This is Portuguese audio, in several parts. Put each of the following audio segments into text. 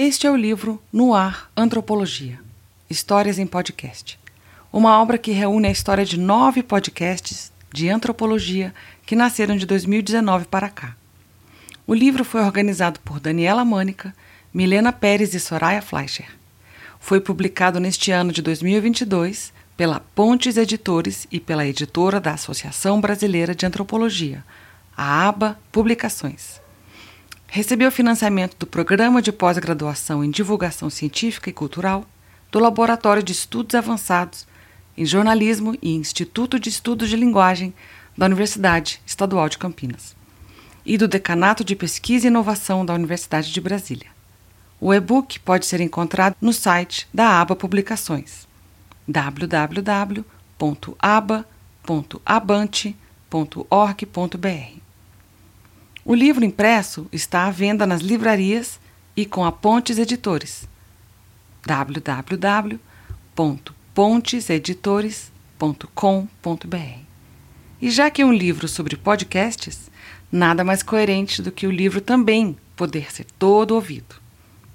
Este é o livro No Ar Antropologia Histórias em Podcast. Uma obra que reúne a história de nove podcasts de antropologia que nasceram de 2019 para cá. O livro foi organizado por Daniela Mânica, Milena Pérez e Soraya Fleischer. Foi publicado neste ano de 2022 pela Pontes Editores e pela editora da Associação Brasileira de Antropologia, a ABA Publicações. Recebeu financiamento do Programa de Pós-Graduação em Divulgação Científica e Cultural, do Laboratório de Estudos Avançados em Jornalismo e Instituto de Estudos de Linguagem da Universidade Estadual de Campinas e do Decanato de Pesquisa e Inovação da Universidade de Brasília. O e-book pode ser encontrado no site da aba Publicações www.aba.abante.org.br. O livro impresso está à venda nas livrarias e com a Pontes Editores. www.ponteseditores.com.br. E já que é um livro sobre podcasts, nada mais coerente do que o livro também poder ser todo ouvido.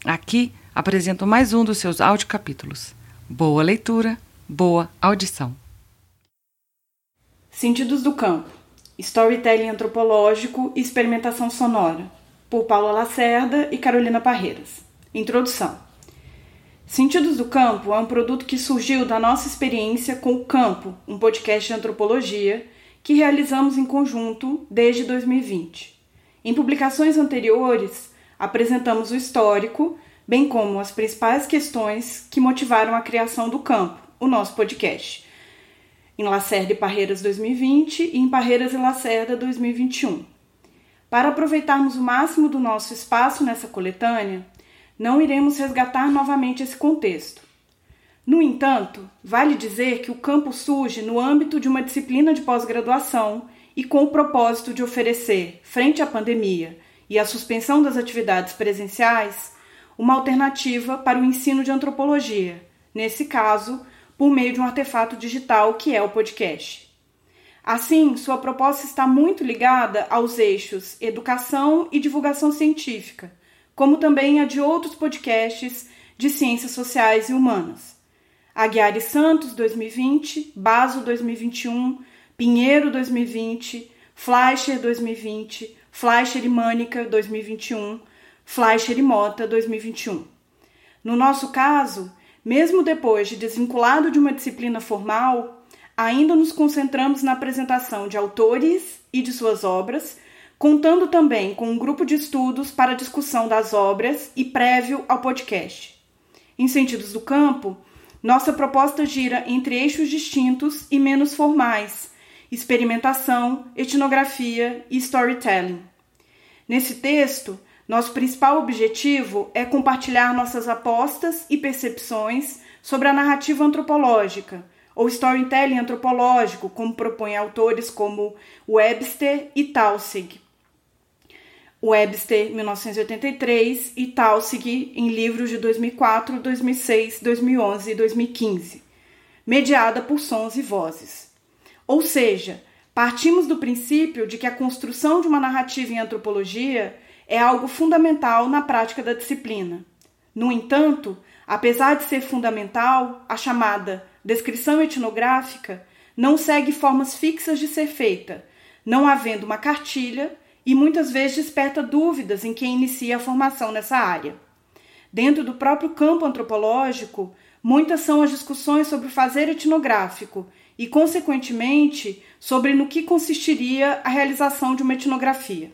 Aqui apresento mais um dos seus audiocapítulos. Boa leitura, boa audição. Sentidos do campo Storytelling Antropológico e Experimentação Sonora, por Paula Lacerda e Carolina Parreiras. Introdução. Sentidos do Campo é um produto que surgiu da nossa experiência com o Campo, um podcast de antropologia que realizamos em conjunto desde 2020. Em publicações anteriores, apresentamos o histórico, bem como as principais questões que motivaram a criação do Campo, o nosso podcast em Lacerda e Parreiras 2020 e em Parreiras e Lacerda 2021. Para aproveitarmos o máximo do nosso espaço nessa coletânea, não iremos resgatar novamente esse contexto. No entanto, vale dizer que o campo surge no âmbito de uma disciplina de pós-graduação e com o propósito de oferecer, frente à pandemia e à suspensão das atividades presenciais, uma alternativa para o ensino de antropologia, nesse caso, por meio de um artefato digital que é o podcast. Assim, sua proposta está muito ligada aos eixos educação e divulgação científica, como também a de outros podcasts de ciências sociais e humanas. Aguiar e Santos 2020, Baso 2021, Pinheiro 2020, Fleischer 2020, Fleischer e Mânica 2021, Fleischer e Mota 2021. No nosso caso, mesmo depois de desvinculado de uma disciplina formal, ainda nos concentramos na apresentação de autores e de suas obras, contando também com um grupo de estudos para discussão das obras e prévio ao podcast. Em Sentidos do Campo, nossa proposta gira entre eixos distintos e menos formais, experimentação, etnografia e storytelling. Nesse texto, nosso principal objetivo é compartilhar nossas apostas e percepções sobre a narrativa antropológica, ou storytelling antropológico, como propõem autores como Webster e Taussig. Webster, 1983, e Taussig em livros de 2004, 2006, 2011 e 2015, mediada por sons e vozes. Ou seja, partimos do princípio de que a construção de uma narrativa em antropologia é algo fundamental na prática da disciplina. No entanto, apesar de ser fundamental, a chamada descrição etnográfica não segue formas fixas de ser feita, não havendo uma cartilha e muitas vezes desperta dúvidas em quem inicia a formação nessa área. Dentro do próprio campo antropológico, muitas são as discussões sobre o fazer etnográfico e, consequentemente, sobre no que consistiria a realização de uma etnografia.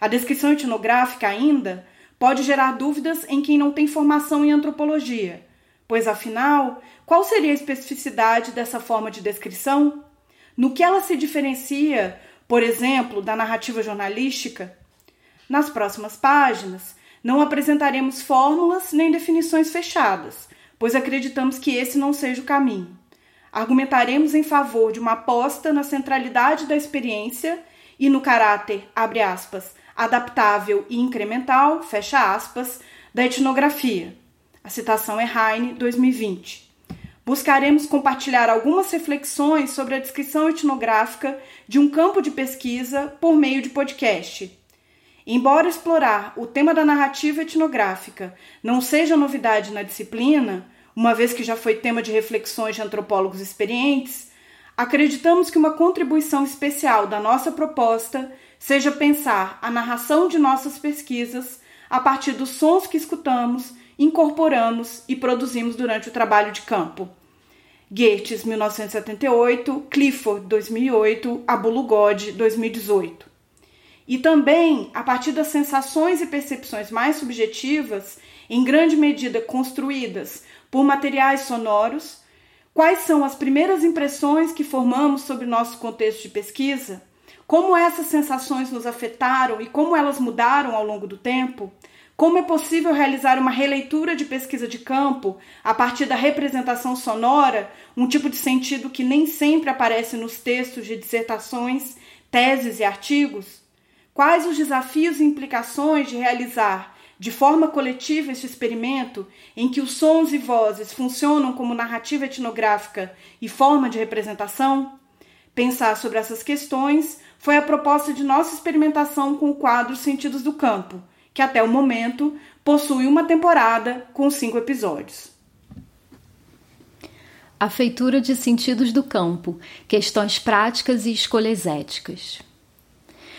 A descrição etnográfica ainda pode gerar dúvidas em quem não tem formação em antropologia, pois afinal, qual seria a especificidade dessa forma de descrição? No que ela se diferencia, por exemplo, da narrativa jornalística? Nas próximas páginas, não apresentaremos fórmulas nem definições fechadas, pois acreditamos que esse não seja o caminho. Argumentaremos em favor de uma aposta na centralidade da experiência e no caráter, abre aspas, adaptável e incremental, fecha aspas, da etnografia. A citação é Heine, 2020. Buscaremos compartilhar algumas reflexões sobre a descrição etnográfica de um campo de pesquisa por meio de podcast. Embora explorar o tema da narrativa etnográfica não seja novidade na disciplina, uma vez que já foi tema de reflexões de antropólogos experientes, acreditamos que uma contribuição especial da nossa proposta seja pensar a narração de nossas pesquisas a partir dos sons que escutamos, incorporamos e produzimos durante o trabalho de campo. Gates, 1978, Clifford, 2008, Abulugod, 2018 e também a partir das sensações e percepções mais subjetivas, em grande medida construídas por materiais sonoros, quais são as primeiras impressões que formamos sobre nosso contexto de pesquisa, como essas sensações nos afetaram e como elas mudaram ao longo do tempo, como é possível realizar uma releitura de pesquisa de campo a partir da representação sonora, um tipo de sentido que nem sempre aparece nos textos de dissertações, teses e artigos? Quais os desafios e implicações de realizar de forma coletiva este experimento em que os sons e vozes funcionam como narrativa etnográfica e forma de representação? Pensar sobre essas questões foi a proposta de nossa experimentação com o quadro Sentidos do Campo, que até o momento possui uma temporada com cinco episódios. A feitura de sentidos do campo, questões práticas e escolhas éticas.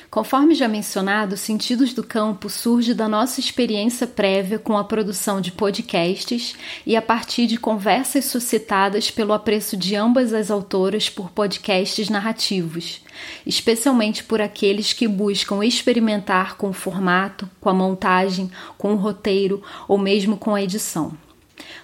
Conforme já mencionado, Sentidos do Campo surge da nossa experiência prévia com a produção de podcasts e a partir de conversas suscitadas pelo apreço de ambas as autoras por podcasts narrativos, especialmente por aqueles que buscam experimentar com o formato, com a montagem, com o roteiro ou mesmo com a edição.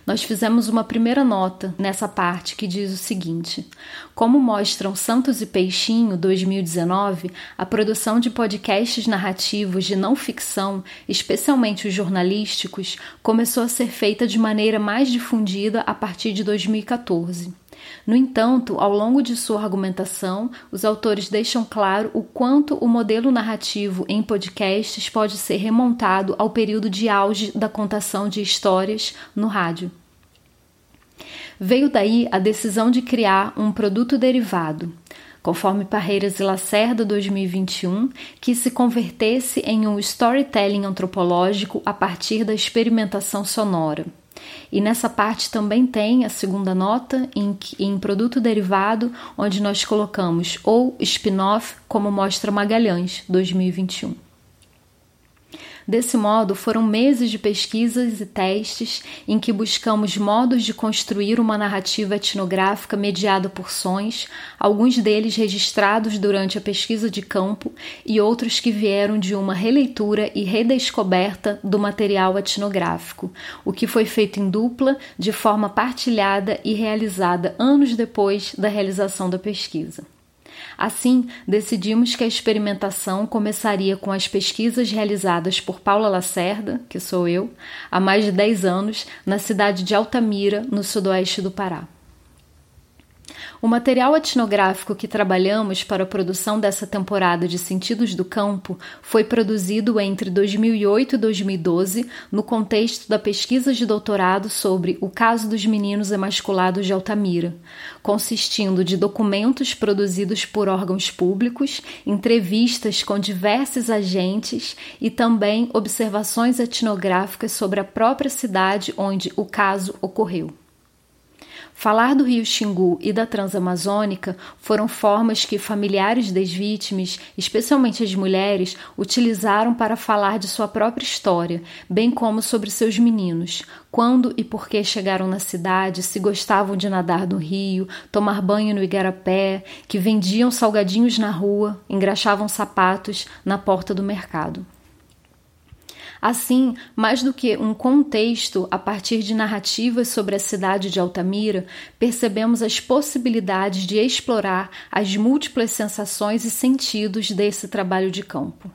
Nós fizemos uma primeira nota nessa parte que diz o seguinte: Como mostram Santos e Peixinho 2019, a produção de podcasts narrativos de não ficção, especialmente os jornalísticos, começou a ser feita de maneira mais difundida a partir de 2014. No entanto, ao longo de sua argumentação, os autores deixam claro o quanto o modelo narrativo em podcasts pode ser remontado ao período de auge da contação de histórias no rádio. Veio daí a decisão de criar um produto derivado, conforme Parreiras e Lacerda 2021, que se convertesse em um storytelling antropológico a partir da experimentação sonora. E nessa parte também tem a segunda nota em, em produto derivado, onde nós colocamos ou spin-off, como mostra Magalhães 2021. Desse modo, foram meses de pesquisas e testes em que buscamos modos de construir uma narrativa etnográfica mediada por sons, alguns deles registrados durante a pesquisa de campo e outros que vieram de uma releitura e redescoberta do material etnográfico, o que foi feito em dupla, de forma partilhada e realizada anos depois da realização da pesquisa. Assim, decidimos que a experimentação começaria com as pesquisas realizadas por Paula Lacerda, que sou eu, há mais de 10 anos, na cidade de Altamira, no sudoeste do Pará. O material etnográfico que trabalhamos para a produção dessa temporada de Sentidos do Campo foi produzido entre 2008 e 2012 no contexto da pesquisa de doutorado sobre o caso dos meninos emasculados de Altamira, consistindo de documentos produzidos por órgãos públicos, entrevistas com diversos agentes e também observações etnográficas sobre a própria cidade onde o caso ocorreu. Falar do rio Xingu e da Transamazônica foram formas que familiares das vítimas, especialmente as mulheres, utilizaram para falar de sua própria história, bem como sobre seus meninos, quando e por que chegaram na cidade, se gostavam de nadar no rio, tomar banho no igarapé, que vendiam salgadinhos na rua, engraxavam sapatos na porta do mercado. Assim, mais do que um contexto a partir de narrativas sobre a cidade de Altamira, percebemos as possibilidades de explorar as múltiplas sensações e sentidos desse trabalho de campo.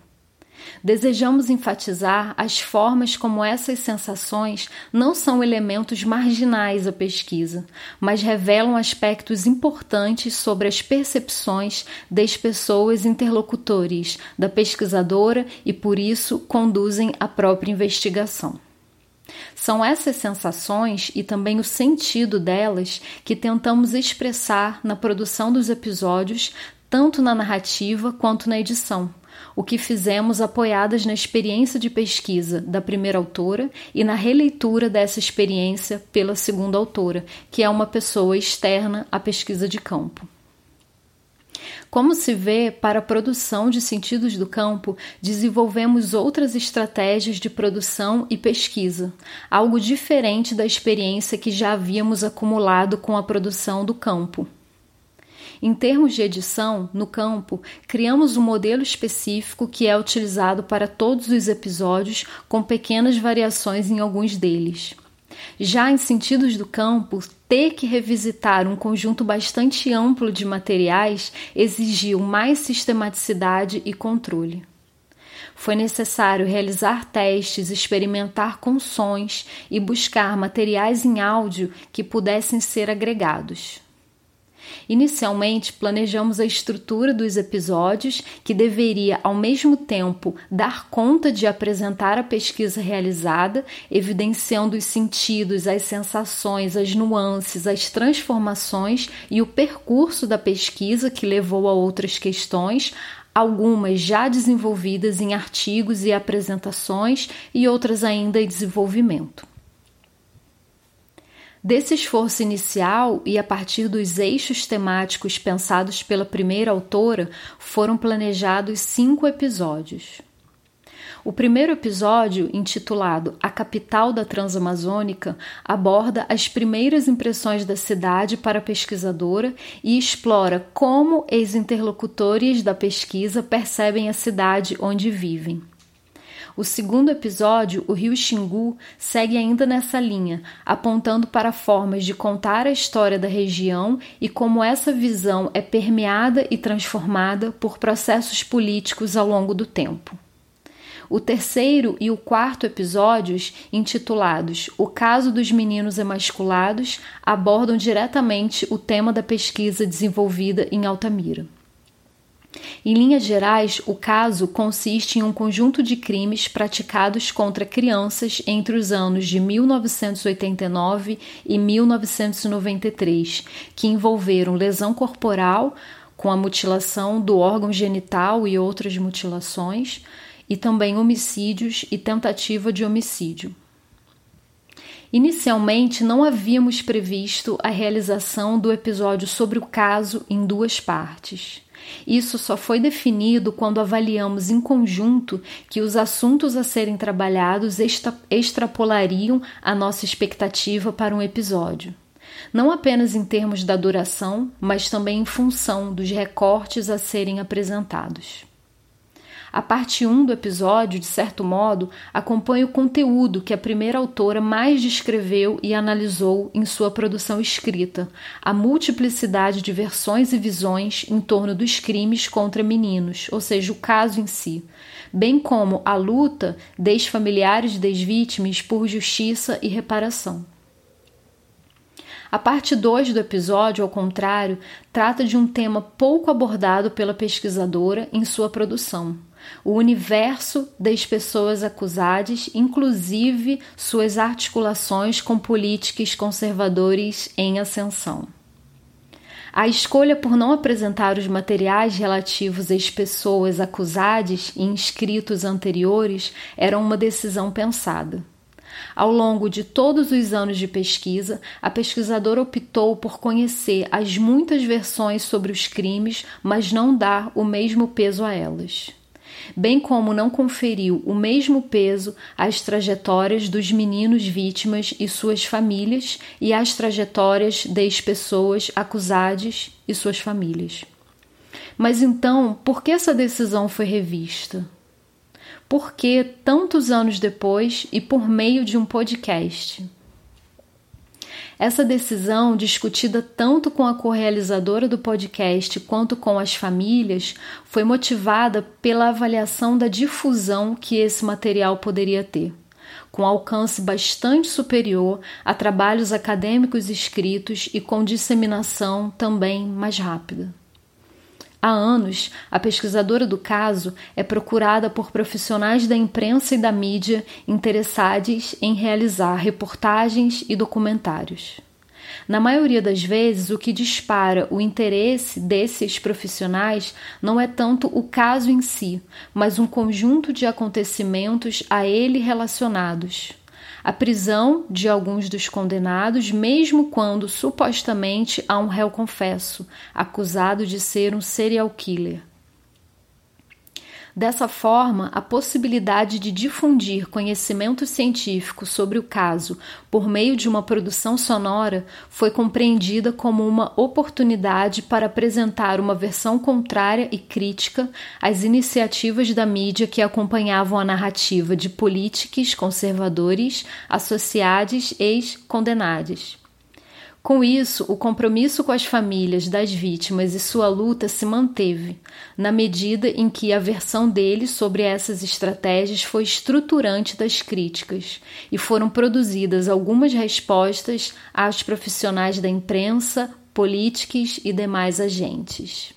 Desejamos enfatizar as formas como essas sensações não são elementos marginais à pesquisa, mas revelam aspectos importantes sobre as percepções das pessoas interlocutores da pesquisadora e, por isso, conduzem a própria investigação. São essas sensações e também o sentido delas que tentamos expressar na produção dos episódios, tanto na narrativa quanto na edição o que fizemos apoiadas na experiência de pesquisa da primeira autora e na releitura dessa experiência pela segunda autora, que é uma pessoa externa à pesquisa de campo. Como se vê, para a produção de sentidos do campo, desenvolvemos outras estratégias de produção e pesquisa, algo diferente da experiência que já havíamos acumulado com a produção do campo. Em termos de edição, no campo, criamos um modelo específico que é utilizado para todos os episódios, com pequenas variações em alguns deles. Já em Sentidos do Campo, ter que revisitar um conjunto bastante amplo de materiais exigiu mais sistematicidade e controle. Foi necessário realizar testes, experimentar com sons e buscar materiais em áudio que pudessem ser agregados. Inicialmente, planejamos a estrutura dos episódios, que deveria, ao mesmo tempo, dar conta de apresentar a pesquisa realizada, evidenciando os sentidos, as sensações, as nuances, as transformações e o percurso da pesquisa que levou a outras questões, algumas já desenvolvidas em artigos e apresentações e outras ainda em desenvolvimento. Desse esforço inicial e a partir dos eixos temáticos pensados pela primeira autora, foram planejados cinco episódios. O primeiro episódio, intitulado A Capital da Transamazônica, aborda as primeiras impressões da cidade para a pesquisadora e explora como os interlocutores da pesquisa percebem a cidade onde vivem. O segundo episódio, o rio Xingu, segue ainda nessa linha, apontando para formas de contar a história da região e como essa visão é permeada e transformada por processos políticos ao longo do tempo. O terceiro e o quarto episódios, intitulados O Caso dos Meninos Emasculados, abordam diretamente o tema da pesquisa desenvolvida em Altamira. Em linhas gerais, o caso consiste em um conjunto de crimes praticados contra crianças entre os anos de 1989 e 1993, que envolveram lesão corporal, com a mutilação do órgão genital e outras mutilações, e também homicídios e tentativa de homicídio. Inicialmente, não havíamos previsto a realização do episódio sobre o caso em duas partes. Isso só foi definido quando avaliamos em conjunto que os assuntos a serem trabalhados extra extrapolariam a nossa expectativa para um episódio. Não apenas em termos da duração, mas também em função dos recortes a serem apresentados. A parte 1 do episódio, de certo modo, acompanha o conteúdo que a primeira autora mais descreveu e analisou em sua produção escrita, a multiplicidade de versões e visões em torno dos crimes contra meninos, ou seja, o caso em si, bem como a luta dos familiares das vítimas por justiça e reparação. A parte 2 do episódio, ao contrário, trata de um tema pouco abordado pela pesquisadora em sua produção o universo das pessoas acusadas, inclusive suas articulações com políticos conservadores em ascensão. A escolha por não apresentar os materiais relativos às pessoas acusadas e inscritos anteriores era uma decisão pensada. Ao longo de todos os anos de pesquisa, a pesquisadora optou por conhecer as muitas versões sobre os crimes, mas não dar o mesmo peso a elas bem como não conferiu o mesmo peso às trajetórias dos meninos vítimas e suas famílias e às trajetórias das pessoas acusadas e suas famílias. Mas então, por que essa decisão foi revista? Por que tantos anos depois e por meio de um podcast? Essa decisão, discutida tanto com a correalizadora do podcast quanto com as famílias, foi motivada pela avaliação da difusão que esse material poderia ter com alcance bastante superior a trabalhos acadêmicos escritos e com disseminação também mais rápida. Há anos, a pesquisadora do caso é procurada por profissionais da imprensa e da mídia interessados em realizar reportagens e documentários. Na maioria das vezes, o que dispara o interesse desses profissionais não é tanto o caso em si, mas um conjunto de acontecimentos a ele relacionados. A prisão de alguns dos condenados, mesmo quando supostamente há um réu confesso, acusado de ser um serial killer. Dessa forma, a possibilidade de difundir conhecimento científico sobre o caso por meio de uma produção sonora foi compreendida como uma oportunidade para apresentar uma versão contrária e crítica às iniciativas da mídia que acompanhavam a narrativa de políticos conservadores associados ex-condenados. Com isso, o compromisso com as famílias das vítimas e sua luta se manteve, na medida em que a versão deles sobre essas estratégias foi estruturante das críticas e foram produzidas algumas respostas aos profissionais da imprensa, políticos e demais agentes.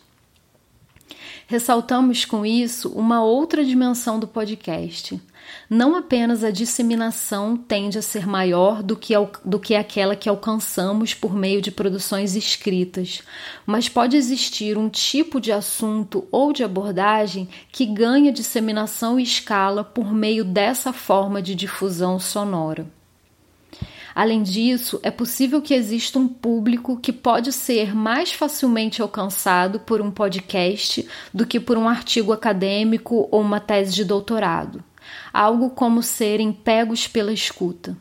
Ressaltamos com isso uma outra dimensão do podcast não apenas a disseminação tende a ser maior do que, do que aquela que alcançamos por meio de produções escritas, mas pode existir um tipo de assunto ou de abordagem que ganha disseminação e escala por meio dessa forma de difusão sonora. Além disso, é possível que exista um público que pode ser mais facilmente alcançado por um podcast do que por um artigo acadêmico ou uma tese de doutorado algo como serem pegos pela escuta.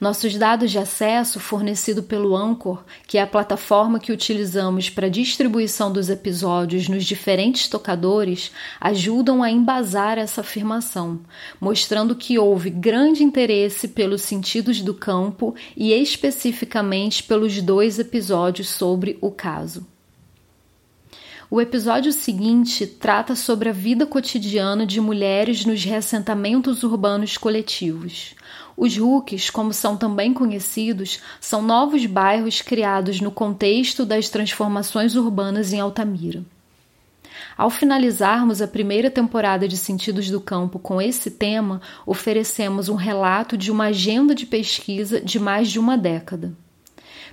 Nossos dados de acesso, fornecido pelo Anchor, que é a plataforma que utilizamos para distribuição dos episódios nos diferentes tocadores, ajudam a embasar essa afirmação, mostrando que houve grande interesse pelos sentidos do campo e especificamente pelos dois episódios sobre o caso. O episódio seguinte trata sobre a vida cotidiana de mulheres nos reassentamentos urbanos coletivos. Os RUCs, como são também conhecidos, são novos bairros criados no contexto das transformações urbanas em Altamira. Ao finalizarmos a primeira temporada de Sentidos do Campo com esse tema, oferecemos um relato de uma agenda de pesquisa de mais de uma década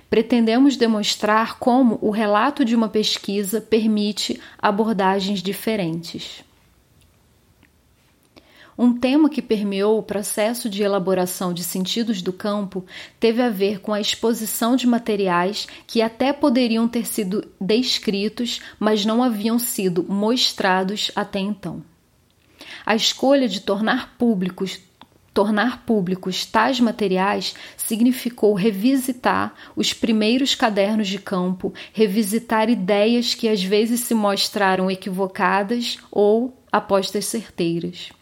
pretendemos demonstrar como o relato de uma pesquisa permite abordagens diferentes. Um tema que permeou o processo de elaboração de sentidos do campo teve a ver com a exposição de materiais que até poderiam ter sido descritos, mas não haviam sido mostrados até então. A escolha de tornar públicos Tornar públicos tais materiais significou revisitar os primeiros cadernos de campo, revisitar ideias que às vezes se mostraram equivocadas ou apostas certeiras.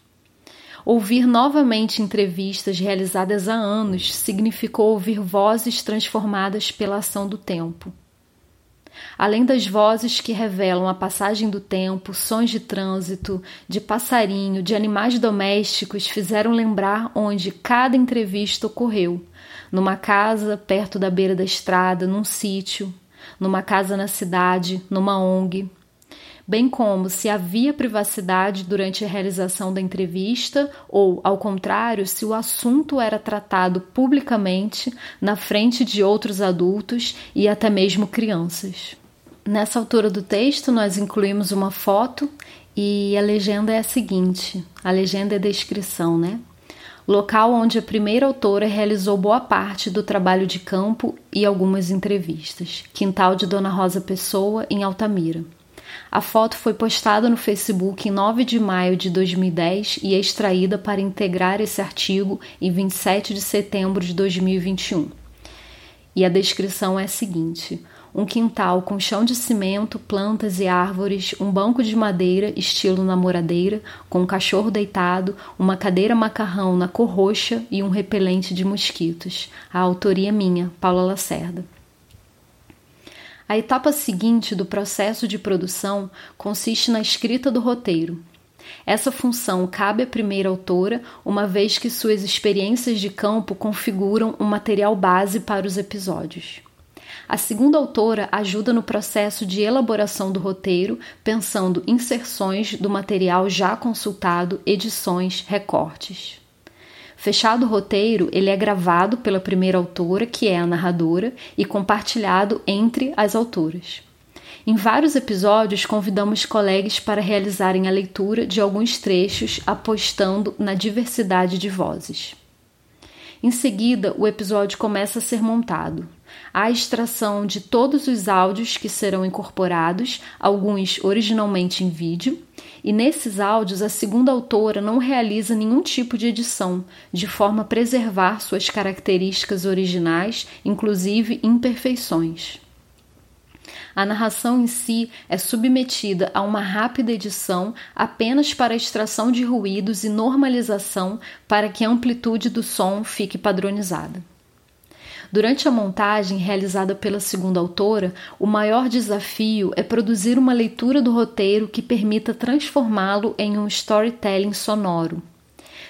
Ouvir novamente entrevistas realizadas há anos significou ouvir vozes transformadas pela ação do tempo. Além das vozes que revelam a passagem do tempo, sons de trânsito, de passarinho, de animais domésticos fizeram lembrar onde cada entrevista ocorreu: numa casa perto da beira da estrada, num sítio, numa casa na cidade, numa ONG. Bem como se havia privacidade durante a realização da entrevista, ou, ao contrário, se o assunto era tratado publicamente na frente de outros adultos e até mesmo crianças. Nessa altura do texto, nós incluímos uma foto e a legenda é a seguinte: a legenda é descrição, né? Local onde a primeira autora realizou boa parte do trabalho de campo e algumas entrevistas. Quintal de Dona Rosa Pessoa, em Altamira. A foto foi postada no Facebook em 9 de maio de 2010 e é extraída para integrar esse artigo em 27 de setembro de 2021. E a descrição é a seguinte: um quintal com chão de cimento, plantas e árvores, um banco de madeira estilo namoradeira, com um cachorro deitado, uma cadeira macarrão na cor roxa e um repelente de mosquitos. A autoria minha, Paula Lacerda. A etapa seguinte do processo de produção consiste na escrita do roteiro. Essa função cabe à primeira autora, uma vez que suas experiências de campo configuram um material base para os episódios. A segunda autora ajuda no processo de elaboração do roteiro, pensando inserções do material já consultado, edições, recortes. Fechado o roteiro, ele é gravado pela primeira autora, que é a narradora, e compartilhado entre as autoras. Em vários episódios, convidamos colegas para realizarem a leitura de alguns trechos, apostando na diversidade de vozes. Em seguida, o episódio começa a ser montado. A extração de todos os áudios que serão incorporados, alguns originalmente em vídeo, e nesses áudios a segunda autora não realiza nenhum tipo de edição, de forma a preservar suas características originais, inclusive imperfeições. A narração em si é submetida a uma rápida edição apenas para extração de ruídos e normalização para que a amplitude do som fique padronizada. Durante a montagem realizada pela segunda autora, o maior desafio é produzir uma leitura do roteiro que permita transformá-lo em um storytelling sonoro.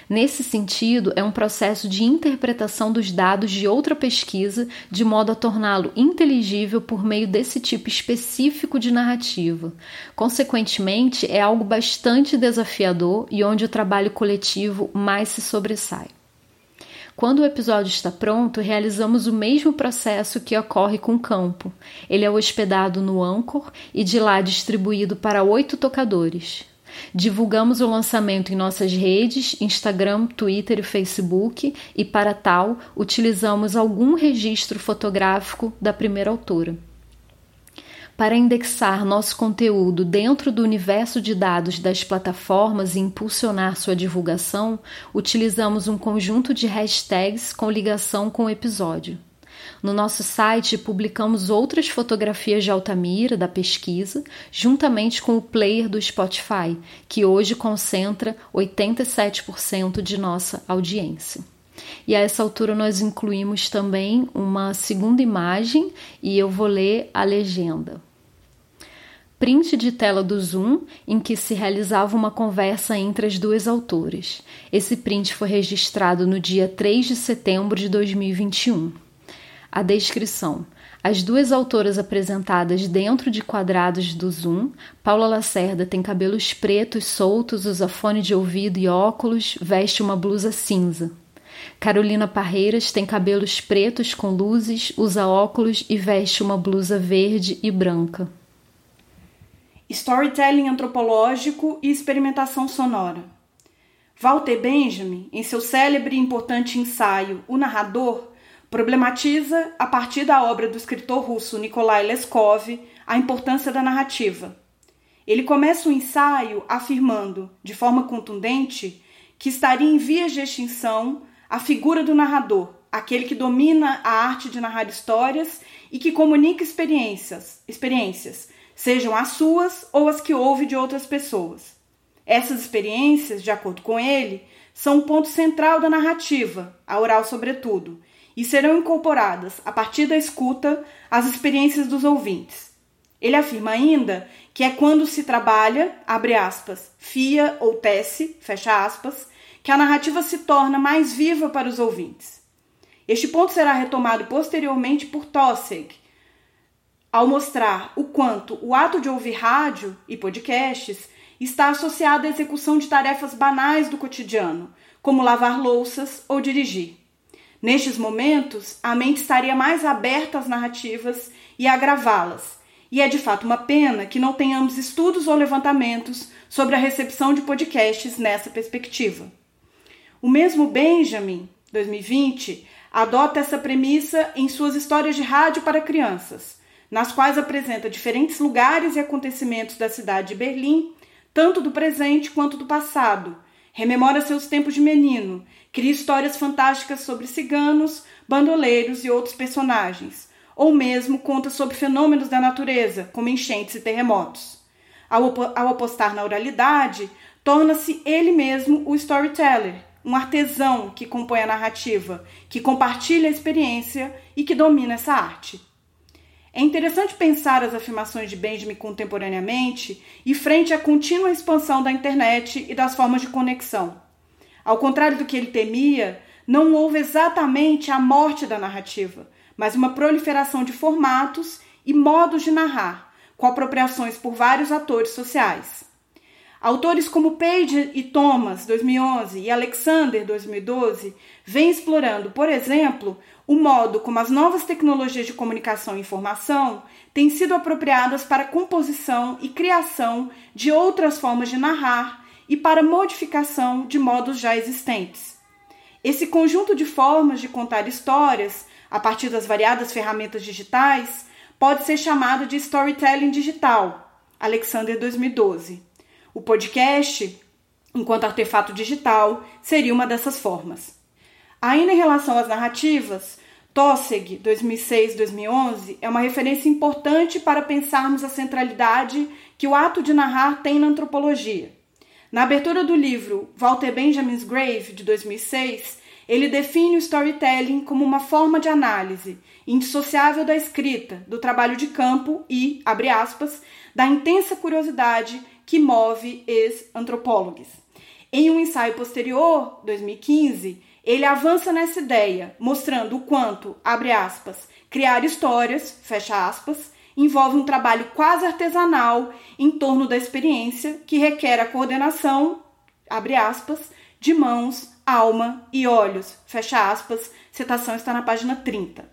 Nesse sentido, é um processo de interpretação dos dados de outra pesquisa de modo a torná-lo inteligível por meio desse tipo específico de narrativa. Consequentemente, é algo bastante desafiador e onde o trabalho coletivo mais se sobressai. Quando o episódio está pronto, realizamos o mesmo processo que ocorre com o campo. Ele é hospedado no Anchor e de lá distribuído para oito tocadores. Divulgamos o lançamento em nossas redes, Instagram, Twitter e Facebook, e para tal utilizamos algum registro fotográfico da primeira autora. Para indexar nosso conteúdo dentro do universo de dados das plataformas e impulsionar sua divulgação, utilizamos um conjunto de hashtags com ligação com o episódio. No nosso site, publicamos outras fotografias de Altamira da pesquisa, juntamente com o player do Spotify, que hoje concentra 87% de nossa audiência. E a essa altura nós incluímos também uma segunda imagem e eu vou ler a legenda. Print de tela do Zoom em que se realizava uma conversa entre as duas autoras. Esse print foi registrado no dia 3 de setembro de 2021. A descrição. As duas autoras apresentadas dentro de quadrados do Zoom, Paula Lacerda tem cabelos pretos soltos, usa fone de ouvido e óculos, veste uma blusa cinza. Carolina Parreiras tem cabelos pretos com luzes, usa óculos e veste uma blusa verde e branca. Storytelling antropológico e experimentação sonora. Walter Benjamin, em seu célebre e importante ensaio O Narrador, problematiza, a partir da obra do escritor russo Nikolai Leskov, a importância da narrativa. Ele começa o ensaio afirmando, de forma contundente, que estaria em vias de extinção a figura do narrador, aquele que domina a arte de narrar histórias e que comunica experiências, experiências, sejam as suas ou as que ouve de outras pessoas. Essas experiências, de acordo com ele, são o ponto central da narrativa, a oral sobretudo, e serão incorporadas, a partir da escuta, às experiências dos ouvintes. Ele afirma ainda que é quando se trabalha, abre aspas, fia ou tece, fecha aspas, que a narrativa se torna mais viva para os ouvintes. Este ponto será retomado posteriormente por Tossig, ao mostrar o quanto o ato de ouvir rádio e podcasts está associado à execução de tarefas banais do cotidiano, como lavar louças ou dirigir. Nestes momentos, a mente estaria mais aberta às narrativas e a gravá-las. E é de fato uma pena que não tenhamos estudos ou levantamentos sobre a recepção de podcasts nessa perspectiva. O mesmo Benjamin, 2020, adota essa premissa em suas histórias de rádio para crianças, nas quais apresenta diferentes lugares e acontecimentos da cidade de Berlim, tanto do presente quanto do passado, rememora seus tempos de menino, cria histórias fantásticas sobre ciganos, bandoleiros e outros personagens, ou mesmo conta sobre fenômenos da natureza, como enchentes e terremotos. Ao, ao apostar na oralidade, torna-se ele mesmo o storyteller, um artesão que compõe a narrativa, que compartilha a experiência e que domina essa arte. É interessante pensar as afirmações de Benjamin contemporaneamente e frente à contínua expansão da internet e das formas de conexão. Ao contrário do que ele temia, não houve exatamente a morte da narrativa, mas uma proliferação de formatos e modos de narrar, com apropriações por vários atores sociais. Autores como Page e Thomas, 2011, e Alexander, 2012, vêm explorando, por exemplo, o modo como as novas tecnologias de comunicação e informação têm sido apropriadas para a composição e criação de outras formas de narrar e para modificação de modos já existentes. Esse conjunto de formas de contar histórias, a partir das variadas ferramentas digitais, pode ser chamado de storytelling digital, Alexander 2012. O podcast, enquanto artefato digital, seria uma dessas formas. Ainda em relação às narrativas, Tosseg, 2006-2011, é uma referência importante para pensarmos a centralidade que o ato de narrar tem na antropologia. Na abertura do livro Walter Benjamin's Grave, de 2006, ele define o storytelling como uma forma de análise indissociável da escrita, do trabalho de campo e, abre aspas, da intensa curiosidade que move ex-antropólogos. Em um ensaio posterior, 2015, ele avança nessa ideia, mostrando o quanto, abre aspas, criar histórias, fecha aspas, envolve um trabalho quase artesanal em torno da experiência que requer a coordenação, abre aspas, de mãos, alma e olhos, fecha aspas, citação está na página 30.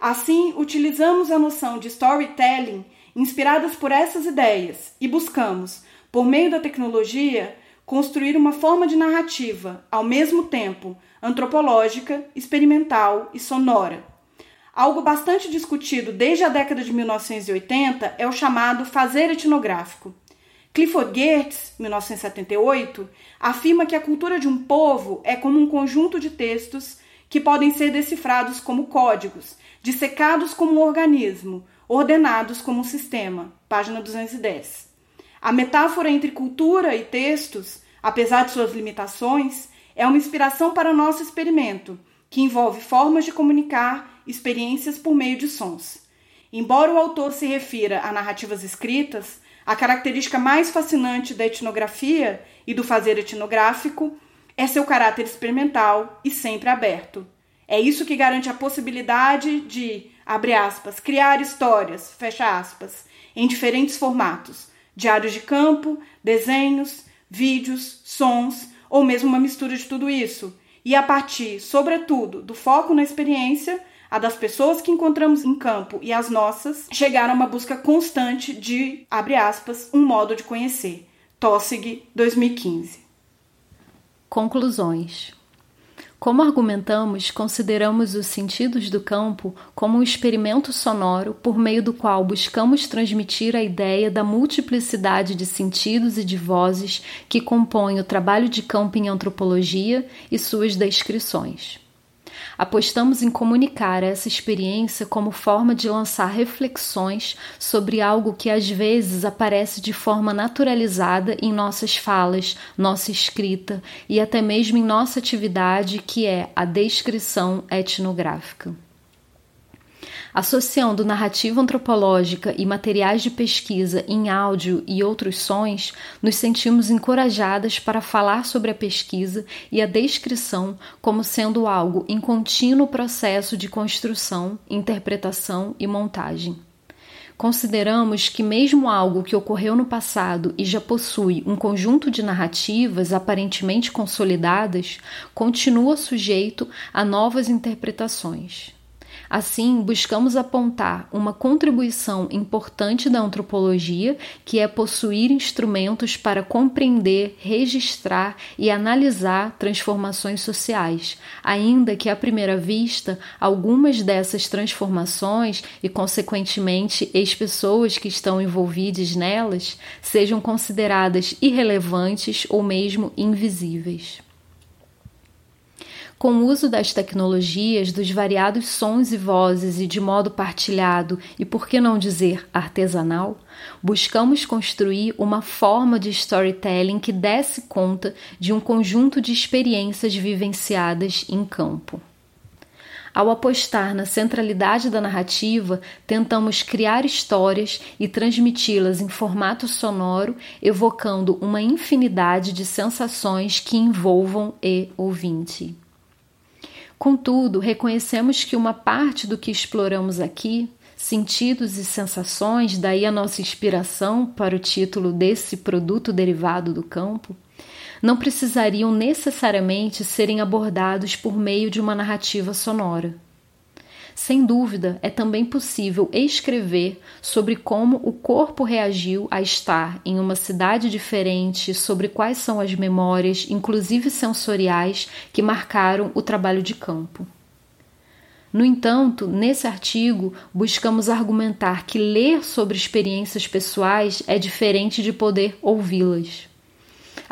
Assim, utilizamos a noção de storytelling inspiradas por essas ideias e buscamos, por meio da tecnologia, construir uma forma de narrativa, ao mesmo tempo antropológica, experimental e sonora. Algo bastante discutido desde a década de 1980 é o chamado fazer etnográfico. Clifford Geertz, 1978, afirma que a cultura de um povo é como um conjunto de textos que podem ser decifrados como códigos, dissecados como um organismo, ordenados como um sistema. Página 210. A metáfora entre cultura e textos, apesar de suas limitações, é uma inspiração para nosso experimento, que envolve formas de comunicar experiências por meio de sons. Embora o autor se refira a narrativas escritas, a característica mais fascinante da etnografia e do fazer etnográfico é seu caráter experimental e sempre aberto. É isso que garante a possibilidade de, abre aspas, criar histórias, fecha aspas, em diferentes formatos: diários de campo, desenhos, vídeos, sons ou mesmo uma mistura de tudo isso. E a partir, sobretudo, do foco na experiência, a das pessoas que encontramos em campo e as nossas, chegar a uma busca constante de, abre aspas, um modo de conhecer. Tossig, 2015. Conclusões. Como argumentamos, consideramos os sentidos do campo como um experimento sonoro por meio do qual buscamos transmitir a ideia da multiplicidade de sentidos e de vozes que compõem o trabalho de campo em antropologia e suas descrições. Apostamos em comunicar essa experiência como forma de lançar reflexões sobre algo que às vezes aparece de forma naturalizada em nossas falas, nossa escrita e até mesmo em nossa atividade, que é a descrição etnográfica. Associando narrativa antropológica e materiais de pesquisa em áudio e outros sons, nos sentimos encorajadas para falar sobre a pesquisa e a descrição como sendo algo em contínuo processo de construção, interpretação e montagem. Consideramos que, mesmo algo que ocorreu no passado e já possui um conjunto de narrativas aparentemente consolidadas, continua sujeito a novas interpretações. Assim, buscamos apontar uma contribuição importante da antropologia, que é possuir instrumentos para compreender, registrar e analisar transformações sociais, ainda que à primeira vista algumas dessas transformações e, consequentemente, as pessoas que estão envolvidas nelas sejam consideradas irrelevantes ou mesmo invisíveis. Com o uso das tecnologias, dos variados sons e vozes e de modo partilhado e, por que não dizer, artesanal, buscamos construir uma forma de storytelling que desse conta de um conjunto de experiências vivenciadas em campo. Ao apostar na centralidade da narrativa, tentamos criar histórias e transmiti-las em formato sonoro, evocando uma infinidade de sensações que envolvam e ouvinte. Contudo, reconhecemos que uma parte do que exploramos aqui, Sentidos e sensações, daí a nossa inspiração para o título desse produto derivado do campo, não precisariam necessariamente serem abordados por meio de uma narrativa sonora. Sem dúvida, é também possível escrever sobre como o corpo reagiu a estar em uma cidade diferente, sobre quais são as memórias, inclusive sensoriais, que marcaram o trabalho de campo. No entanto, nesse artigo, buscamos argumentar que ler sobre experiências pessoais é diferente de poder ouvi-las.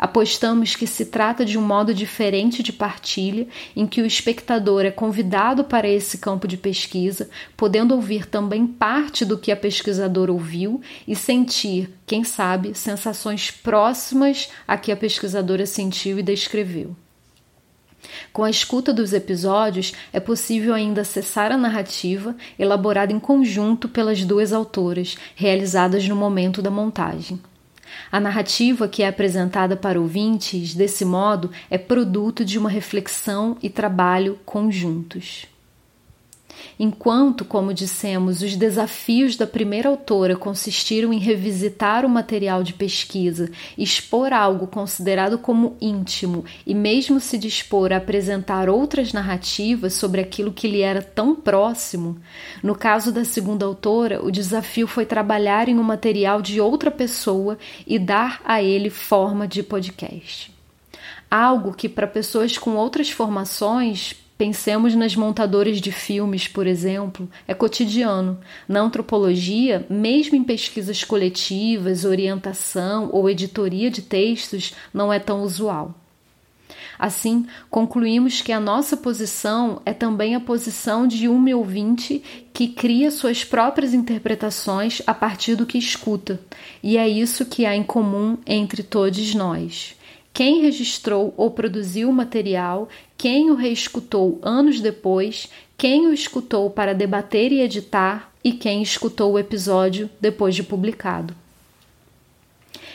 Apostamos que se trata de um modo diferente de partilha, em que o espectador é convidado para esse campo de pesquisa, podendo ouvir também parte do que a pesquisadora ouviu e sentir, quem sabe, sensações próximas a que a pesquisadora sentiu e descreveu. Com a escuta dos episódios, é possível ainda acessar a narrativa elaborada em conjunto pelas duas autoras, realizadas no momento da montagem. A narrativa que é apresentada para ouvintes, desse modo, é produto de uma reflexão e trabalho conjuntos. Enquanto, como dissemos, os desafios da primeira autora consistiram em revisitar o material de pesquisa, expor algo considerado como íntimo e mesmo se dispor a apresentar outras narrativas sobre aquilo que lhe era tão próximo, no caso da segunda autora, o desafio foi trabalhar em um material de outra pessoa e dar a ele forma de podcast. Algo que, para pessoas com outras formações, Pensemos nas montadoras de filmes, por exemplo, é cotidiano. Na antropologia, mesmo em pesquisas coletivas, orientação ou editoria de textos, não é tão usual. Assim, concluímos que a nossa posição é também a posição de um ouvinte que cria suas próprias interpretações a partir do que escuta, e é isso que há em comum entre todos nós quem registrou ou produziu o material, quem o reescutou anos depois, quem o escutou para debater e editar e quem escutou o episódio depois de publicado.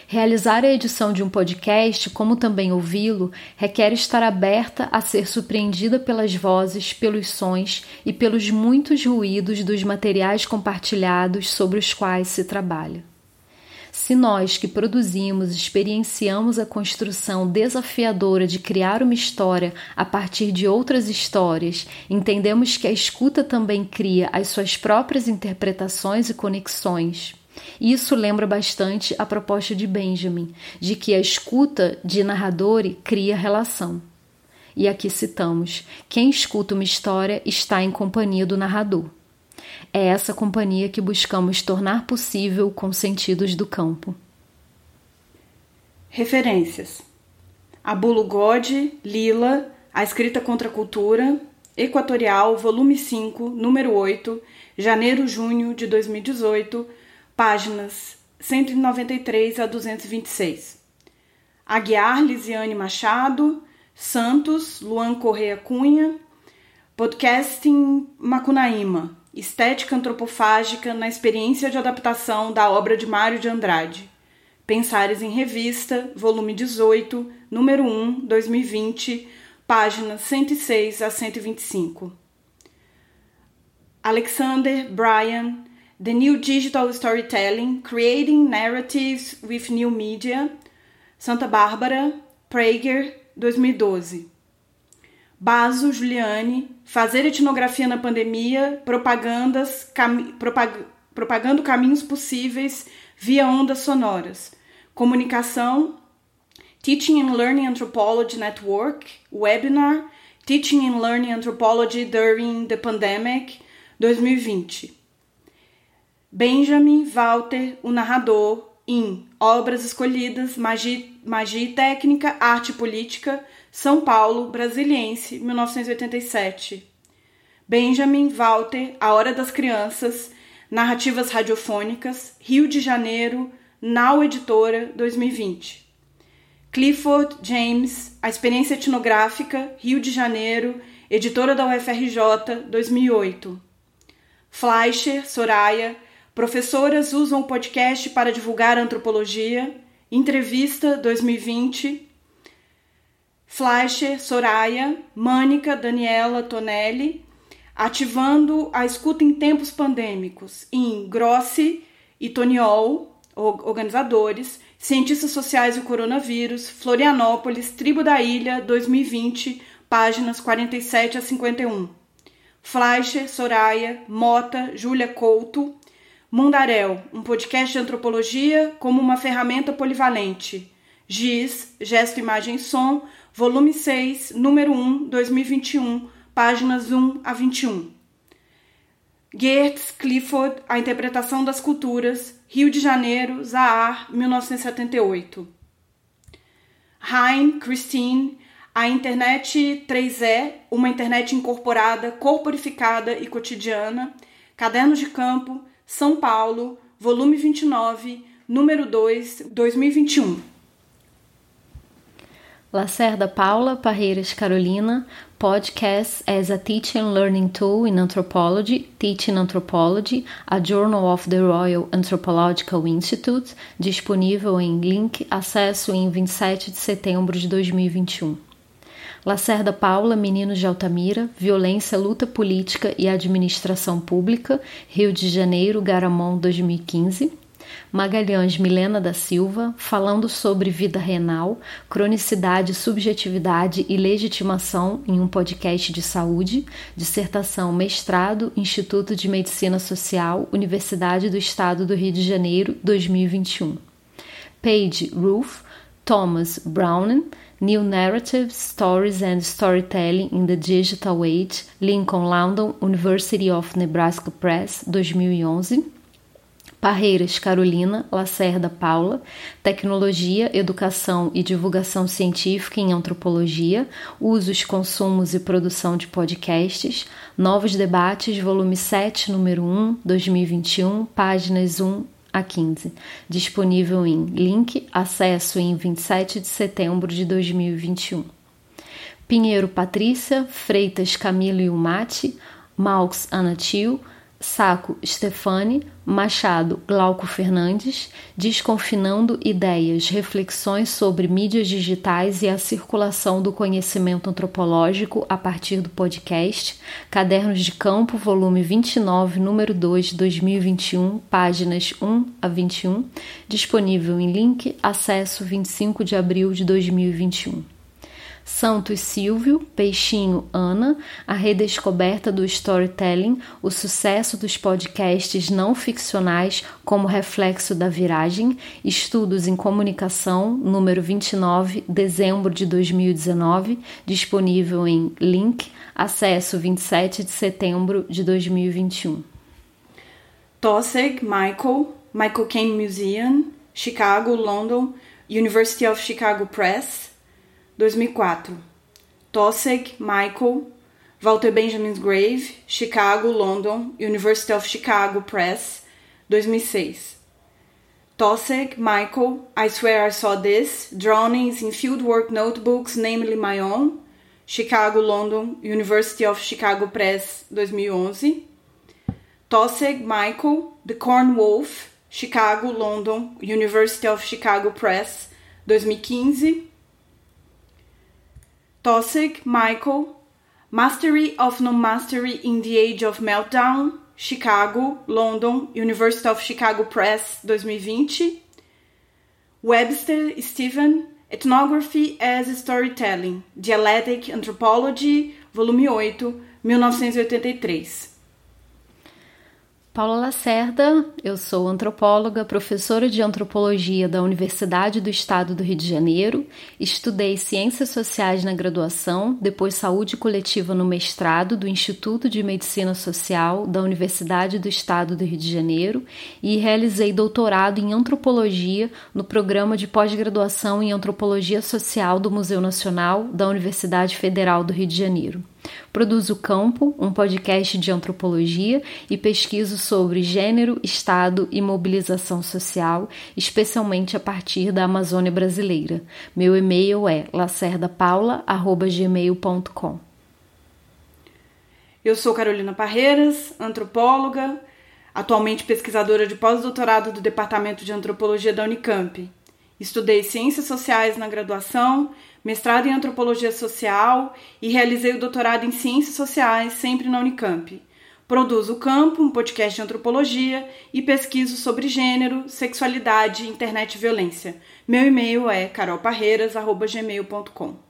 Realizar a edição de um podcast, como também ouvi-lo, requer estar aberta a ser surpreendida pelas vozes, pelos sons e pelos muitos ruídos dos materiais compartilhados sobre os quais se trabalha. Se nós que produzimos experienciamos a construção desafiadora de criar uma história a partir de outras histórias, entendemos que a escuta também cria as suas próprias interpretações e conexões. Isso lembra bastante a proposta de Benjamin, de que a escuta de narrador cria relação. E aqui citamos: quem escuta uma história está em companhia do narrador. É essa companhia que buscamos tornar possível com sentidos do campo. Referências: Abulo God, Lila, A Escrita contra a Cultura, Equatorial, volume 5, número 8, janeiro-junho de 2018, páginas 193 a 226. Aguiar Lisiane Machado, Santos, Luan Correia Cunha, Podcasting Macunaíma, Estética antropofágica na experiência de adaptação da obra de Mário de Andrade. Pensares em Revista, volume 18, número 1, 2020, páginas 106 a 125. Alexander Bryan, The New Digital Storytelling: Creating Narratives with New Media, Santa Bárbara, Prager, 2012. Baso Juliane, fazer etnografia na pandemia, propagandas, cam, propag, propagando caminhos possíveis via ondas sonoras. Comunicação, Teaching and Learning Anthropology Network, webinar, Teaching and Learning Anthropology During the Pandemic, 2020. Benjamin Walter, o narrador, em Obras Escolhidas, Magia, Magia e Técnica, Arte e Política, são Paulo, Brasiliense, 1987. Benjamin Walter, A Hora das Crianças, Narrativas Radiofônicas, Rio de Janeiro, Nau Editora, 2020. Clifford James, A Experiência Etnográfica, Rio de Janeiro, editora da UFRJ, 2008. Fleischer, Soraya, Professoras usam o podcast para divulgar antropologia, Entrevista, 2020. Fleischer, Soraya, Mânica, Daniela, Tonelli, ativando a escuta em tempos pandêmicos em Grossi e Toniol, organizadores, Cientistas Sociais e Coronavírus, Florianópolis, Tribo da Ilha, 2020, páginas 47 a 51. Fleischer, Soraya, Mota, Júlia Couto, Mundaréu, um podcast de antropologia como uma ferramenta polivalente. Giz, Gesto, Imagem e Som, volume 6, número 1, 2021, páginas 1 a 21. Geertz, Clifford, A Interpretação das Culturas, Rio de Janeiro, Zahar, 1978. Hein, Christine, A Internet 3E, uma internet incorporada, corporificada e cotidiana, Cadernos de Campo, são Paulo, volume 29, número 2, 2021. Lacerda Paula Parreiras Carolina, podcast as a teaching learning tool in anthropology, Teaching Anthropology, a Journal of the Royal Anthropological Institute, disponível em link acesso em 27 de setembro de 2021. Lacerda Paula, Meninos de Altamira, Violência, Luta Política e Administração Pública, Rio de Janeiro, Garamond, 2015. Magalhães Milena da Silva, falando sobre vida renal, cronicidade, subjetividade e legitimação em um podcast de saúde, dissertação mestrado, Instituto de Medicina Social, Universidade do Estado do Rio de Janeiro, 2021. Paige Ruth, Thomas Browning, New Narratives, Stories and Storytelling in the Digital Age, Lincoln London, University of Nebraska Press, 2011. Parreiras Carolina, Lacerda Paula, Tecnologia, Educação e Divulgação Científica em Antropologia, Usos, Consumos e Produção de Podcasts, Novos Debates, volume 7, número 1, 2021, páginas 1 a 15, disponível em link, acesso em 27 de setembro de 2021. Pinheiro Patrícia, Freitas Camilo Ilmati, Malx Anatil, Saco Stefani, Machado Glauco Fernandes, Desconfinando Ideias, Reflexões sobre mídias digitais e a circulação do conhecimento antropológico a partir do podcast, Cadernos de Campo, volume 29, número 2, 2021, páginas 1 a 21, disponível em link, acesso 25 de abril de 2021. Santos Silvio, Peixinho Ana, a redescoberta do storytelling, o sucesso dos podcasts não ficcionais como reflexo da viragem, estudos em comunicação, número 29, dezembro de 2019, disponível em link, acesso 27 de setembro de 2021. Tosseg, Michael, Michael Caine Museum, Chicago, London, University of Chicago Press, 2004. Tosseg, Michael, Walter Benjamin's Grave, Chicago, London, University of Chicago Press, 2006. Tosseg, Michael, I Swear I Saw This, Drawings in Fieldwork Notebooks, namely my own, Chicago, London, University of Chicago Press, 2011. Tosseg, Michael, The Corn Wolf, Chicago, London, University of Chicago Press, 2015. Tossig, Michael, Mastery of Non-Mastery in the Age of Meltdown, Chicago, London, University of Chicago Press, 2020. Webster, Stephen, Ethnography as Storytelling, Dialectic Anthropology, volume 8, 1983. Paula Lacerda, eu sou antropóloga, professora de antropologia da Universidade do Estado do Rio de Janeiro, estudei ciências sociais na graduação, depois saúde coletiva no mestrado do Instituto de Medicina Social da Universidade do Estado do Rio de Janeiro e realizei doutorado em antropologia no programa de pós-graduação em antropologia social do Museu Nacional da Universidade Federal do Rio de Janeiro. Produzo Campo, um podcast de antropologia e pesquiso sobre gênero, Estado e mobilização social, especialmente a partir da Amazônia brasileira. Meu e-mail é lacerdapaula.gmail.com. Eu sou Carolina Parreiras, antropóloga, atualmente pesquisadora de pós-doutorado do Departamento de Antropologia da Unicamp. Estudei Ciências Sociais na graduação, mestrado em Antropologia Social e realizei o doutorado em Ciências Sociais, sempre na Unicamp. Produzo o Campo, um podcast de antropologia, e pesquiso sobre gênero, sexualidade, internet e violência. Meu e-mail é carolparreiras.gmail.com.